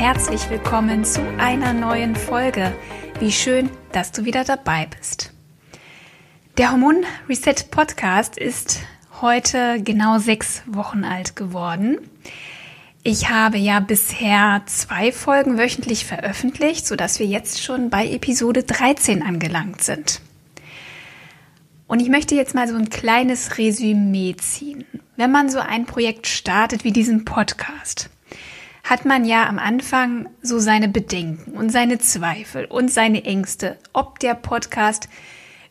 Herzlich willkommen zu einer neuen Folge. Wie schön, dass du wieder dabei bist. Der Hormon Reset Podcast ist heute genau sechs Wochen alt geworden. Ich habe ja bisher zwei Folgen wöchentlich veröffentlicht, sodass wir jetzt schon bei Episode 13 angelangt sind. Und ich möchte jetzt mal so ein kleines Resümee ziehen. Wenn man so ein Projekt startet wie diesen Podcast, hat man ja am Anfang so seine Bedenken und seine Zweifel und seine Ängste, ob der Podcast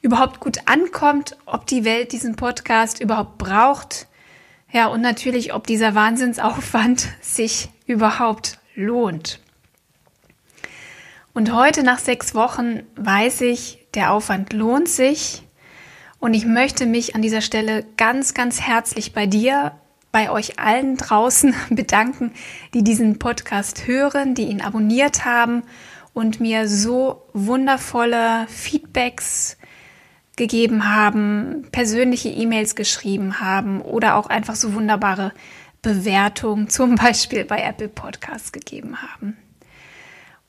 überhaupt gut ankommt, ob die Welt diesen Podcast überhaupt braucht. Ja, und natürlich, ob dieser Wahnsinnsaufwand sich überhaupt lohnt. Und heute nach sechs Wochen weiß ich, der Aufwand lohnt sich. Und ich möchte mich an dieser Stelle ganz, ganz herzlich bei dir bei euch allen draußen bedanken, die diesen Podcast hören, die ihn abonniert haben und mir so wundervolle Feedbacks gegeben haben, persönliche E-Mails geschrieben haben oder auch einfach so wunderbare Bewertungen, zum Beispiel bei Apple Podcasts gegeben haben.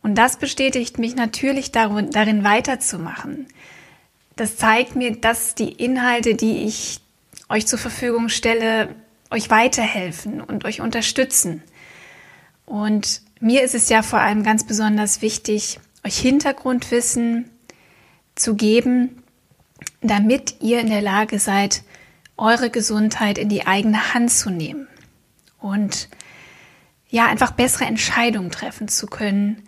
Und das bestätigt mich natürlich darin weiterzumachen. Das zeigt mir, dass die Inhalte, die ich euch zur Verfügung stelle, euch weiterhelfen und euch unterstützen. Und mir ist es ja vor allem ganz besonders wichtig, euch Hintergrundwissen zu geben, damit ihr in der Lage seid, eure Gesundheit in die eigene Hand zu nehmen und ja, einfach bessere Entscheidungen treffen zu können,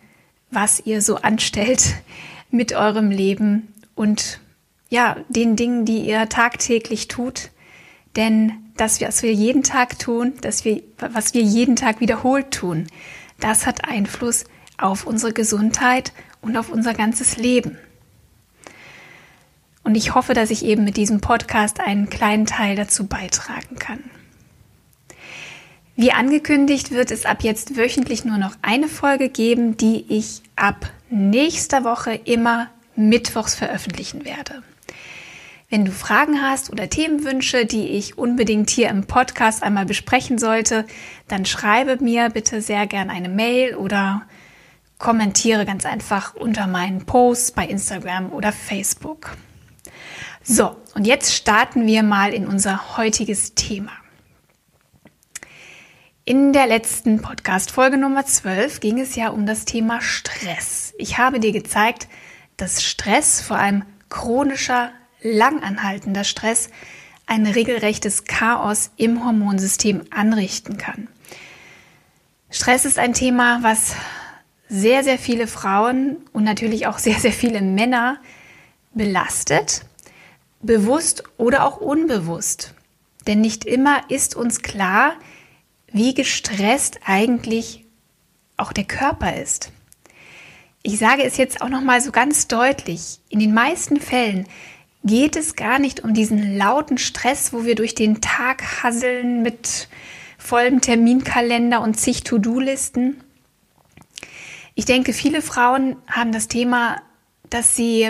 was ihr so anstellt mit eurem Leben und ja, den Dingen, die ihr tagtäglich tut. Denn das, was wir jeden Tag tun, dass wir, was wir jeden Tag wiederholt tun, das hat Einfluss auf unsere Gesundheit und auf unser ganzes Leben. Und ich hoffe, dass ich eben mit diesem Podcast einen kleinen Teil dazu beitragen kann. Wie angekündigt wird es ab jetzt wöchentlich nur noch eine Folge geben, die ich ab nächster Woche immer mittwochs veröffentlichen werde. Wenn du Fragen hast oder Themenwünsche, die ich unbedingt hier im Podcast einmal besprechen sollte, dann schreibe mir bitte sehr gern eine Mail oder kommentiere ganz einfach unter meinen Posts bei Instagram oder Facebook. So, und jetzt starten wir mal in unser heutiges Thema. In der letzten Podcast-Folge Nummer 12 ging es ja um das Thema Stress. Ich habe dir gezeigt, dass Stress vor allem chronischer langanhaltender Stress ein regelrechtes Chaos im Hormonsystem anrichten kann. Stress ist ein Thema, was sehr, sehr viele Frauen und natürlich auch sehr, sehr viele Männer belastet, bewusst oder auch unbewusst. Denn nicht immer ist uns klar, wie gestresst eigentlich auch der Körper ist. Ich sage es jetzt auch noch mal so ganz deutlich, in den meisten Fällen geht es gar nicht um diesen lauten Stress, wo wir durch den Tag hasseln mit vollem Terminkalender und zig To-Do-Listen. Ich denke, viele Frauen haben das Thema, dass sie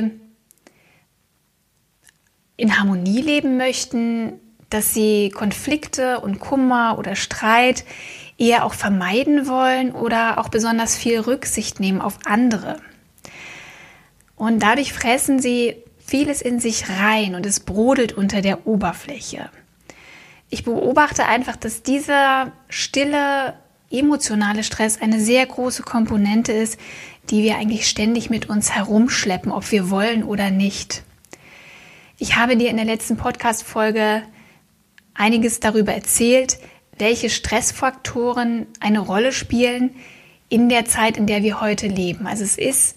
in Harmonie leben möchten, dass sie Konflikte und Kummer oder Streit eher auch vermeiden wollen oder auch besonders viel Rücksicht nehmen auf andere. Und dadurch fressen sie vieles in sich rein und es brodelt unter der Oberfläche. Ich beobachte einfach, dass dieser stille, emotionale Stress eine sehr große Komponente ist, die wir eigentlich ständig mit uns herumschleppen, ob wir wollen oder nicht. Ich habe dir in der letzten Podcast-Folge einiges darüber erzählt, welche Stressfaktoren eine Rolle spielen in der Zeit, in der wir heute leben. Also es ist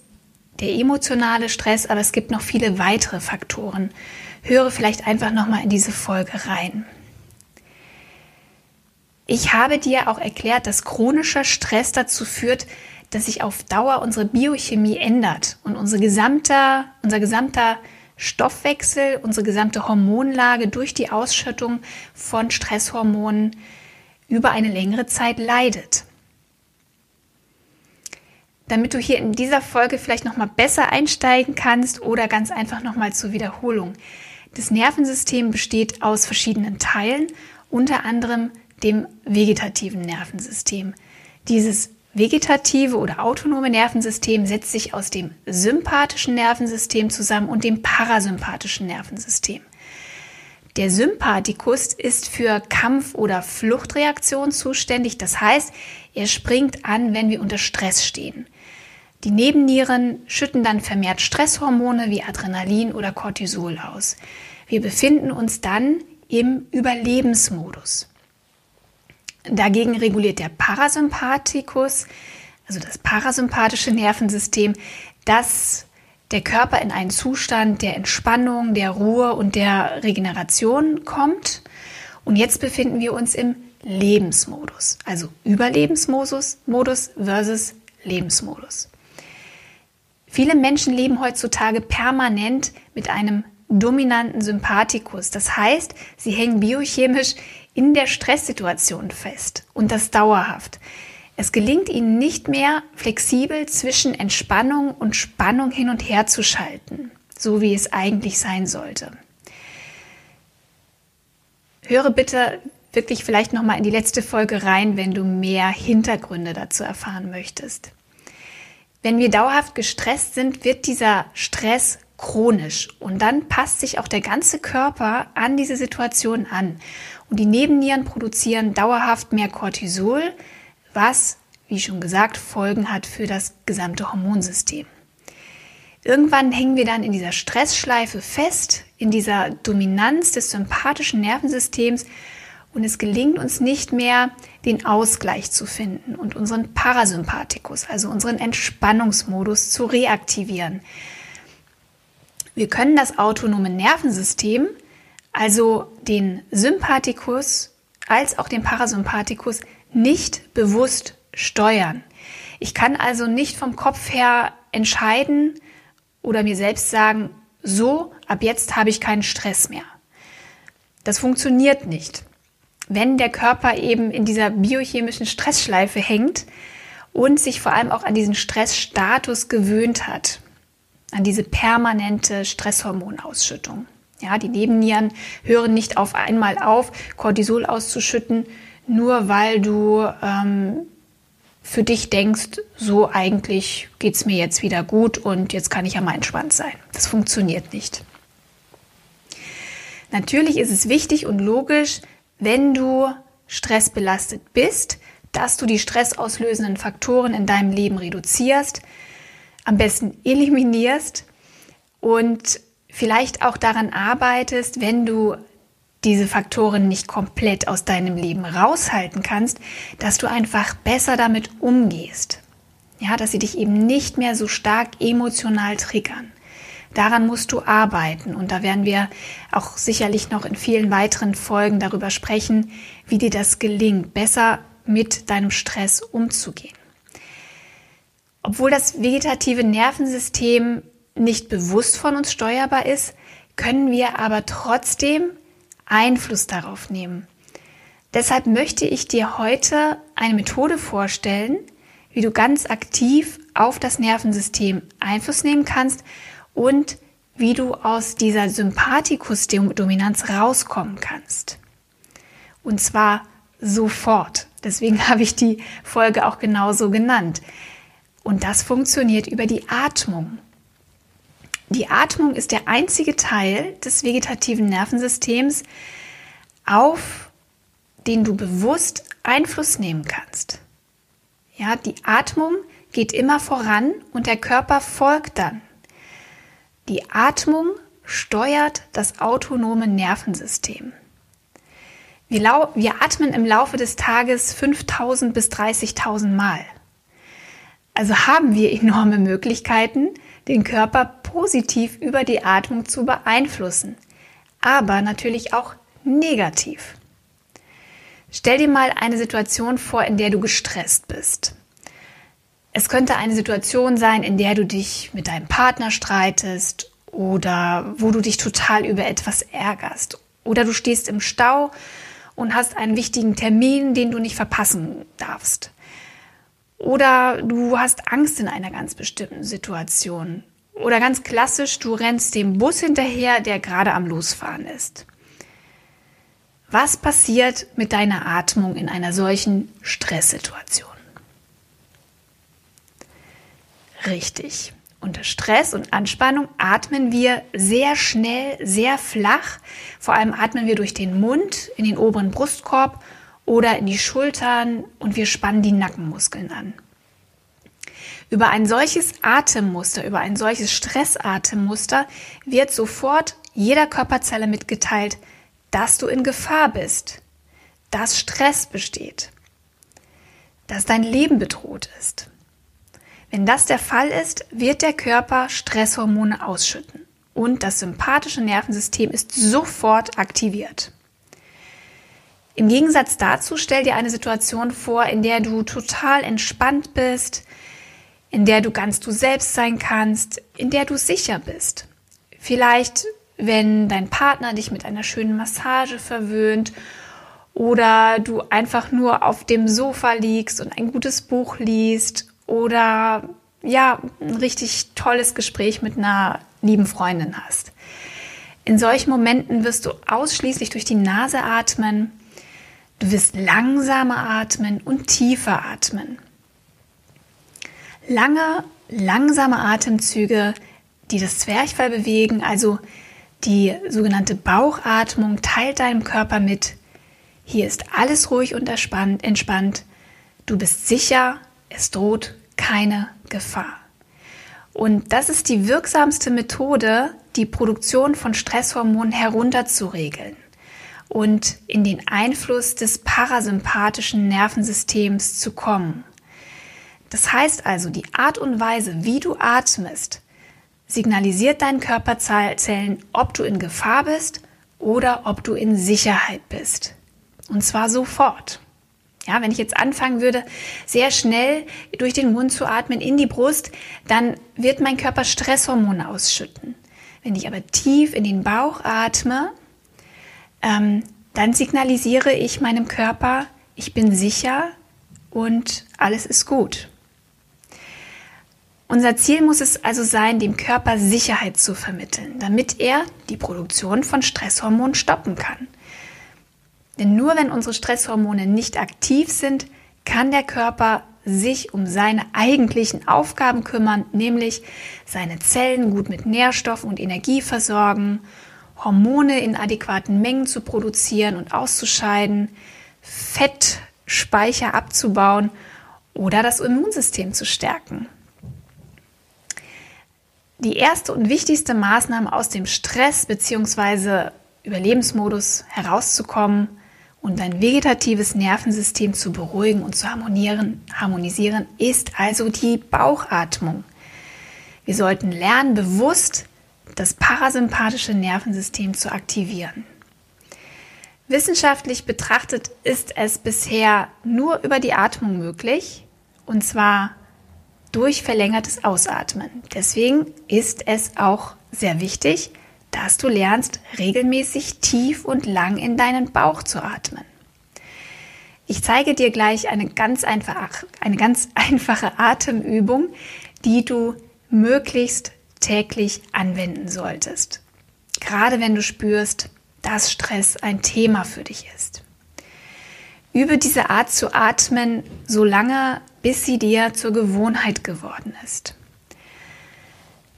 der emotionale Stress, aber es gibt noch viele weitere Faktoren. Höre vielleicht einfach noch mal in diese Folge rein. Ich habe dir auch erklärt, dass chronischer Stress dazu führt, dass sich auf Dauer unsere Biochemie ändert und unsere gesamte, unser gesamter Stoffwechsel, unsere gesamte Hormonlage durch die Ausschüttung von Stresshormonen über eine längere Zeit leidet. Damit du hier in dieser Folge vielleicht noch mal besser einsteigen kannst oder ganz einfach noch mal zur Wiederholung. Das Nervensystem besteht aus verschiedenen Teilen, unter anderem dem vegetativen Nervensystem. Dieses vegetative oder autonome Nervensystem setzt sich aus dem sympathischen Nervensystem zusammen und dem parasympathischen Nervensystem. Der Sympathikus ist für Kampf- oder Fluchtreaktion zuständig. Das heißt, er springt an, wenn wir unter Stress stehen. Die Nebennieren schütten dann vermehrt Stresshormone wie Adrenalin oder Cortisol aus. Wir befinden uns dann im Überlebensmodus. Dagegen reguliert der Parasympathikus, also das parasympathische Nervensystem, dass der Körper in einen Zustand der Entspannung, der Ruhe und der Regeneration kommt. Und jetzt befinden wir uns im Lebensmodus, also Überlebensmodus Modus versus Lebensmodus. Viele Menschen leben heutzutage permanent mit einem dominanten Sympathikus. Das heißt, sie hängen biochemisch in der Stresssituation fest und das dauerhaft. Es gelingt ihnen nicht mehr, flexibel zwischen Entspannung und Spannung hin und her zu schalten, so wie es eigentlich sein sollte. Höre bitte wirklich vielleicht noch mal in die letzte Folge rein, wenn du mehr Hintergründe dazu erfahren möchtest. Wenn wir dauerhaft gestresst sind, wird dieser Stress chronisch und dann passt sich auch der ganze Körper an diese Situation an. Und die Nebennieren produzieren dauerhaft mehr Cortisol, was, wie schon gesagt, Folgen hat für das gesamte Hormonsystem. Irgendwann hängen wir dann in dieser Stressschleife fest, in dieser Dominanz des sympathischen Nervensystems und es gelingt uns nicht mehr, den Ausgleich zu finden und unseren Parasympathikus, also unseren Entspannungsmodus zu reaktivieren. Wir können das autonome Nervensystem also den Sympathikus als auch den Parasympathikus nicht bewusst steuern. Ich kann also nicht vom Kopf her entscheiden oder mir selbst sagen, so, ab jetzt habe ich keinen Stress mehr. Das funktioniert nicht. Wenn der Körper eben in dieser biochemischen Stressschleife hängt und sich vor allem auch an diesen Stressstatus gewöhnt hat, an diese permanente Stresshormonausschüttung. Ja, die Nebennieren hören nicht auf einmal auf, Cortisol auszuschütten, nur weil du ähm, für dich denkst, so eigentlich geht es mir jetzt wieder gut und jetzt kann ich ja mal entspannt sein. Das funktioniert nicht. Natürlich ist es wichtig und logisch, wenn du stressbelastet bist, dass du die stressauslösenden Faktoren in deinem Leben reduzierst, am besten eliminierst und vielleicht auch daran arbeitest, wenn du diese Faktoren nicht komplett aus deinem Leben raushalten kannst, dass du einfach besser damit umgehst. Ja, dass sie dich eben nicht mehr so stark emotional triggern. Daran musst du arbeiten und da werden wir auch sicherlich noch in vielen weiteren Folgen darüber sprechen, wie dir das gelingt, besser mit deinem Stress umzugehen. Obwohl das vegetative Nervensystem nicht bewusst von uns steuerbar ist, können wir aber trotzdem Einfluss darauf nehmen. Deshalb möchte ich dir heute eine Methode vorstellen, wie du ganz aktiv auf das Nervensystem Einfluss nehmen kannst und wie du aus dieser Sympathikus-Dominanz rauskommen kannst. Und zwar sofort. Deswegen habe ich die Folge auch genauso genannt. Und das funktioniert über die Atmung. Die Atmung ist der einzige Teil des vegetativen Nervensystems, auf den du bewusst Einfluss nehmen kannst. Ja, die Atmung geht immer voran und der Körper folgt dann. Die Atmung steuert das autonome Nervensystem. Wir, wir atmen im Laufe des Tages 5000 bis 30.000 Mal. Also haben wir enorme Möglichkeiten, den Körper positiv über die Atmung zu beeinflussen, aber natürlich auch negativ. Stell dir mal eine Situation vor, in der du gestresst bist. Es könnte eine Situation sein, in der du dich mit deinem Partner streitest oder wo du dich total über etwas ärgerst. Oder du stehst im Stau und hast einen wichtigen Termin, den du nicht verpassen darfst. Oder du hast Angst in einer ganz bestimmten Situation. Oder ganz klassisch, du rennst dem Bus hinterher, der gerade am Losfahren ist. Was passiert mit deiner Atmung in einer solchen Stresssituation? Richtig. Unter Stress und Anspannung atmen wir sehr schnell, sehr flach. Vor allem atmen wir durch den Mund in den oberen Brustkorb oder in die Schultern und wir spannen die Nackenmuskeln an. Über ein solches Atemmuster, über ein solches Stressatemmuster wird sofort jeder Körperzelle mitgeteilt, dass du in Gefahr bist, dass Stress besteht, dass dein Leben bedroht ist. Wenn das der Fall ist, wird der Körper Stresshormone ausschütten und das sympathische Nervensystem ist sofort aktiviert. Im Gegensatz dazu stell dir eine Situation vor, in der du total entspannt bist, in der du ganz du selbst sein kannst, in der du sicher bist. Vielleicht, wenn dein Partner dich mit einer schönen Massage verwöhnt oder du einfach nur auf dem Sofa liegst und ein gutes Buch liest oder ja, ein richtig tolles Gespräch mit einer lieben Freundin hast. In solchen Momenten wirst du ausschließlich durch die Nase atmen. Du wirst langsamer atmen und tiefer atmen. Lange, langsame Atemzüge, die das Zwerchfell bewegen, also die sogenannte Bauchatmung, teilt deinem Körper mit, hier ist alles ruhig und entspannt. Du bist sicher, es droht keine Gefahr. Und das ist die wirksamste Methode, die Produktion von Stresshormonen herunterzuregeln und in den Einfluss des parasympathischen Nervensystems zu kommen. Das heißt also, die Art und Weise, wie du atmest, signalisiert deinen Körperzellen, ob du in Gefahr bist oder ob du in Sicherheit bist. Und zwar sofort. Ja, wenn ich jetzt anfangen würde, sehr schnell durch den Mund zu atmen in die Brust, dann wird mein Körper Stresshormone ausschütten. Wenn ich aber tief in den Bauch atme, ähm, dann signalisiere ich meinem Körper, ich bin sicher und alles ist gut. Unser Ziel muss es also sein, dem Körper Sicherheit zu vermitteln, damit er die Produktion von Stresshormonen stoppen kann. Denn nur wenn unsere Stresshormone nicht aktiv sind, kann der Körper sich um seine eigentlichen Aufgaben kümmern, nämlich seine Zellen gut mit Nährstoffen und Energie versorgen, Hormone in adäquaten Mengen zu produzieren und auszuscheiden, Fettspeicher abzubauen oder das Immunsystem zu stärken. Die erste und wichtigste Maßnahme aus dem Stress bzw. Überlebensmodus herauszukommen und dein vegetatives Nervensystem zu beruhigen und zu harmonieren, harmonisieren, ist also die Bauchatmung. Wir sollten lernen, bewusst das parasympathische Nervensystem zu aktivieren. Wissenschaftlich betrachtet ist es bisher nur über die Atmung möglich, und zwar durch verlängertes Ausatmen. Deswegen ist es auch sehr wichtig, dass du lernst, regelmäßig tief und lang in deinen Bauch zu atmen. Ich zeige dir gleich eine ganz, einfach, eine ganz einfache Atemübung, die du möglichst täglich anwenden solltest. Gerade wenn du spürst, dass Stress ein Thema für dich ist. Übe diese Art zu atmen so lange, bis sie dir zur Gewohnheit geworden ist.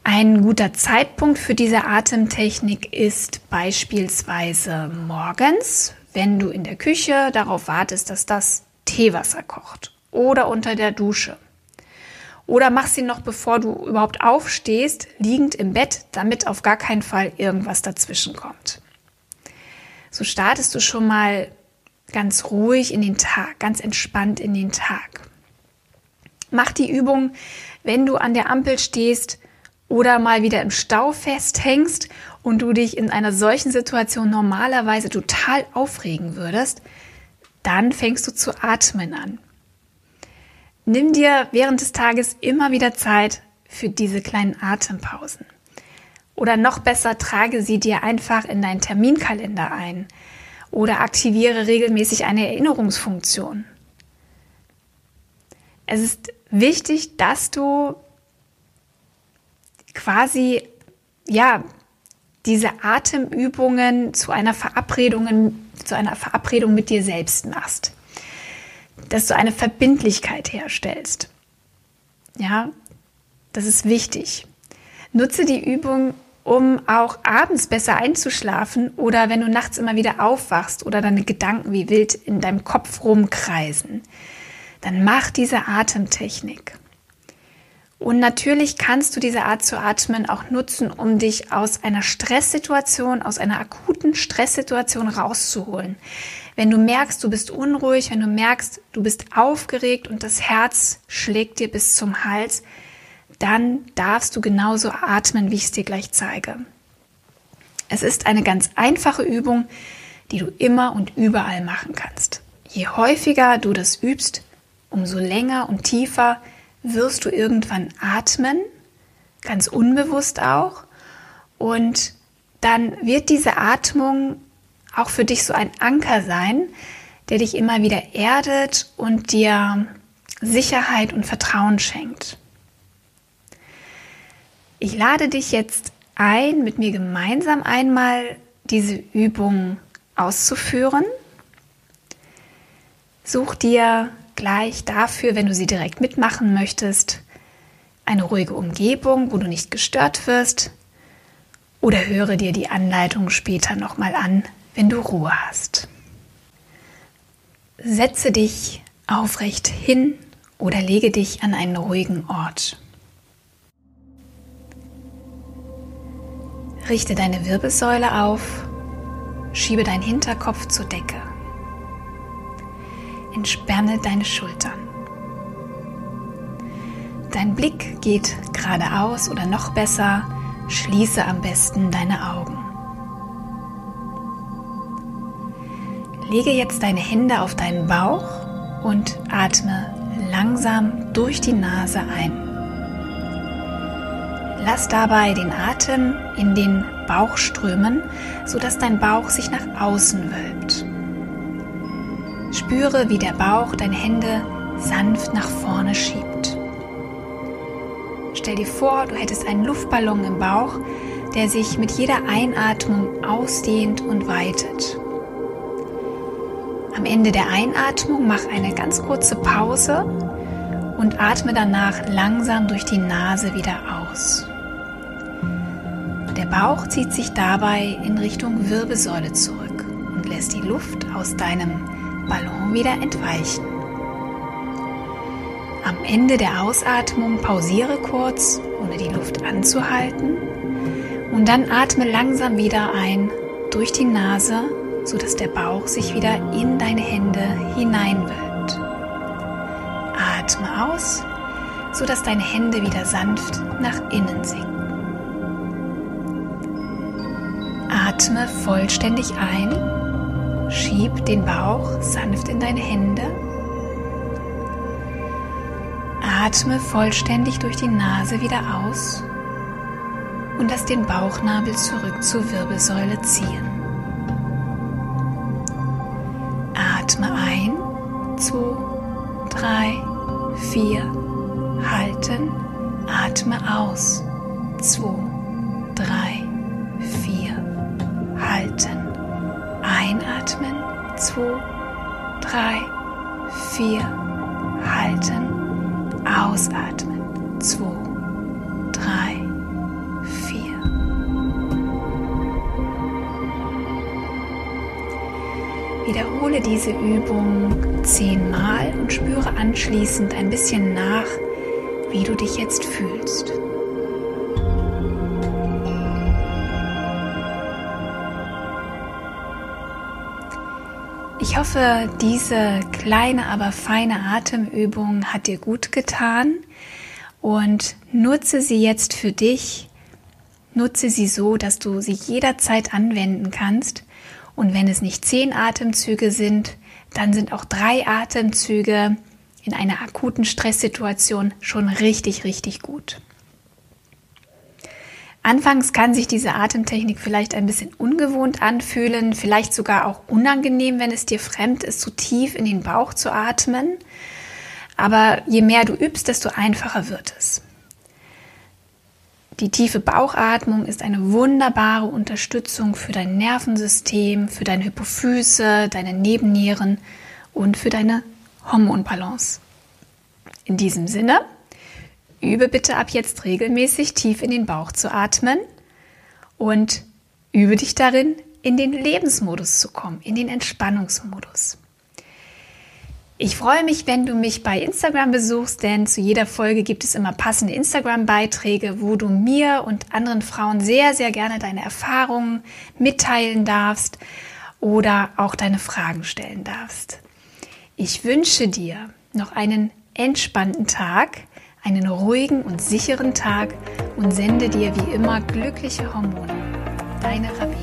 Ein guter Zeitpunkt für diese Atemtechnik ist beispielsweise morgens, wenn du in der Küche darauf wartest, dass das Teewasser kocht oder unter der Dusche. Oder mach sie noch bevor du überhaupt aufstehst, liegend im Bett, damit auf gar keinen Fall irgendwas dazwischen kommt. So startest du schon mal ganz ruhig in den Tag, ganz entspannt in den Tag. Mach die Übung, wenn du an der Ampel stehst oder mal wieder im Stau festhängst und du dich in einer solchen Situation normalerweise total aufregen würdest, dann fängst du zu atmen an. Nimm dir während des Tages immer wieder Zeit für diese kleinen Atempausen. Oder noch besser, trage sie dir einfach in deinen Terminkalender ein oder aktiviere regelmäßig eine Erinnerungsfunktion. Es ist wichtig, dass du quasi, ja, diese Atemübungen zu einer Verabredung, zu einer Verabredung mit dir selbst machst. Dass du eine Verbindlichkeit herstellst. Ja, das ist wichtig. Nutze die Übung, um auch abends besser einzuschlafen oder wenn du nachts immer wieder aufwachst oder deine Gedanken wie wild in deinem Kopf rumkreisen. Dann mach diese Atemtechnik. Und natürlich kannst du diese Art zu atmen auch nutzen, um dich aus einer Stresssituation, aus einer akuten Stresssituation rauszuholen. Wenn du merkst, du bist unruhig, wenn du merkst, du bist aufgeregt und das Herz schlägt dir bis zum Hals, dann darfst du genauso atmen, wie ich es dir gleich zeige. Es ist eine ganz einfache Übung, die du immer und überall machen kannst. Je häufiger du das übst, umso länger und tiefer wirst du irgendwann atmen, ganz unbewusst auch. Und dann wird diese Atmung auch für dich so ein Anker sein, der dich immer wieder erdet und dir Sicherheit und Vertrauen schenkt. Ich lade dich jetzt ein, mit mir gemeinsam einmal diese Übung auszuführen. Such dir gleich dafür, wenn du sie direkt mitmachen möchtest, eine ruhige Umgebung, wo du nicht gestört wirst. Oder höre dir die Anleitung später nochmal an, wenn du Ruhe hast. Setze dich aufrecht hin oder lege dich an einen ruhigen Ort. Richte deine Wirbelsäule auf, schiebe deinen Hinterkopf zur Decke. Entspanne deine Schultern. Dein Blick geht geradeaus oder noch besser, schließe am besten deine Augen. Lege jetzt deine Hände auf deinen Bauch und atme langsam durch die Nase ein. Lass dabei den Atem in den Bauch strömen, sodass dein Bauch sich nach außen wölbt. Spüre, wie der Bauch deine Hände sanft nach vorne schiebt. Stell dir vor, du hättest einen Luftballon im Bauch, der sich mit jeder Einatmung ausdehnt und weitet. Am Ende der Einatmung mach eine ganz kurze Pause und atme danach langsam durch die Nase wieder aus. Der Bauch zieht sich dabei in Richtung Wirbelsäule zurück und lässt die Luft aus deinem Ballon wieder entweichen. Am Ende der Ausatmung pausiere kurz, ohne die Luft anzuhalten und dann atme langsam wieder ein durch die Nase, sodass der Bauch sich wieder in deine Hände hineinwölbt. Atme aus, sodass deine Hände wieder sanft nach innen sinken. Atme vollständig ein Schieb den Bauch sanft in deine Hände. Atme vollständig durch die Nase wieder aus und lass den Bauchnabel zurück zur Wirbelsäule ziehen. Atme ein, zwei, drei, vier, halten, atme aus, zwei, 2, 3, 4. Halten. Ausatmen. 2, 3, 4. Wiederhole diese Übung zehnmal und spüre anschließend ein bisschen nach, wie du dich jetzt fühlst. Ich hoffe, diese kleine, aber feine Atemübung hat dir gut getan und nutze sie jetzt für dich. Nutze sie so, dass du sie jederzeit anwenden kannst. Und wenn es nicht zehn Atemzüge sind, dann sind auch drei Atemzüge in einer akuten Stresssituation schon richtig, richtig gut. Anfangs kann sich diese Atemtechnik vielleicht ein bisschen ungewohnt anfühlen, vielleicht sogar auch unangenehm, wenn es dir fremd ist, so tief in den Bauch zu atmen. Aber je mehr du übst, desto einfacher wird es. Die tiefe Bauchatmung ist eine wunderbare Unterstützung für dein Nervensystem, für deine Hypophyse, deine Nebennieren und für deine Hormonbalance. In diesem Sinne, übe bitte ab jetzt regelmäßig tief in den Bauch zu atmen und übe dich darin, in den Lebensmodus zu kommen, in den Entspannungsmodus. Ich freue mich, wenn du mich bei Instagram besuchst, denn zu jeder Folge gibt es immer passende Instagram-Beiträge, wo du mir und anderen Frauen sehr, sehr gerne deine Erfahrungen mitteilen darfst oder auch deine Fragen stellen darfst. Ich wünsche dir noch einen entspannten Tag, einen ruhigen und sicheren Tag und sende dir wie immer glückliche Hormone. Deine Rabea.